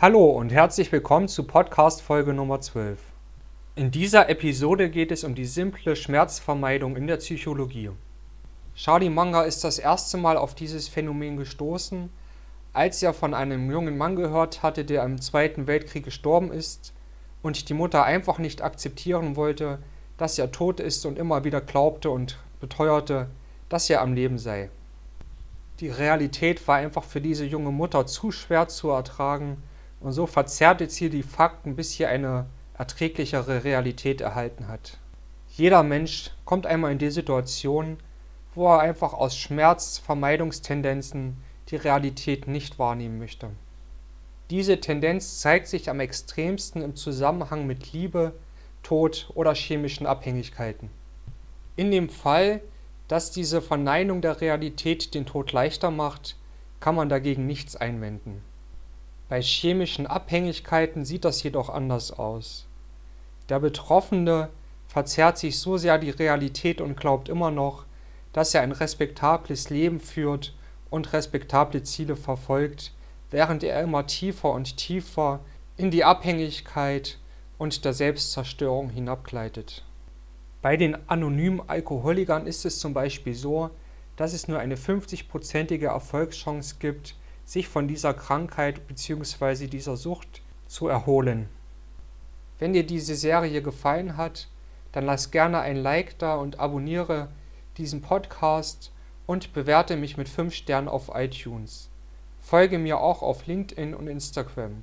Hallo und herzlich willkommen zu Podcast Folge Nummer 12. In dieser Episode geht es um die simple Schmerzvermeidung in der Psychologie. Charlie Munger ist das erste Mal auf dieses Phänomen gestoßen, als er von einem jungen Mann gehört hatte, der im Zweiten Weltkrieg gestorben ist und die Mutter einfach nicht akzeptieren wollte, dass er tot ist und immer wieder glaubte und beteuerte, dass er am Leben sei. Die Realität war einfach für diese junge Mutter zu schwer zu ertragen und so verzerrt jetzt hier die Fakten, bis hier eine erträglichere Realität erhalten hat. Jeder Mensch kommt einmal in die Situation, wo er einfach aus Schmerzvermeidungstendenzen die Realität nicht wahrnehmen möchte. Diese Tendenz zeigt sich am extremsten im Zusammenhang mit Liebe, Tod oder chemischen Abhängigkeiten. In dem Fall, dass diese Verneinung der Realität den Tod leichter macht, kann man dagegen nichts einwenden. Bei chemischen Abhängigkeiten sieht das jedoch anders aus. Der Betroffene verzerrt sich so sehr die Realität und glaubt immer noch, dass er ein respektables Leben führt und respektable Ziele verfolgt, während er immer tiefer und tiefer in die Abhängigkeit und der Selbstzerstörung hinabgleitet. Bei den anonymen Alkoholikern ist es zum Beispiel so, dass es nur eine 50-prozentige Erfolgschance gibt, sich von dieser Krankheit bzw. dieser Sucht zu erholen. Wenn dir diese Serie gefallen hat, dann lass gerne ein Like da und abonniere diesen Podcast und bewerte mich mit 5 Sternen auf iTunes. Folge mir auch auf LinkedIn und Instagram.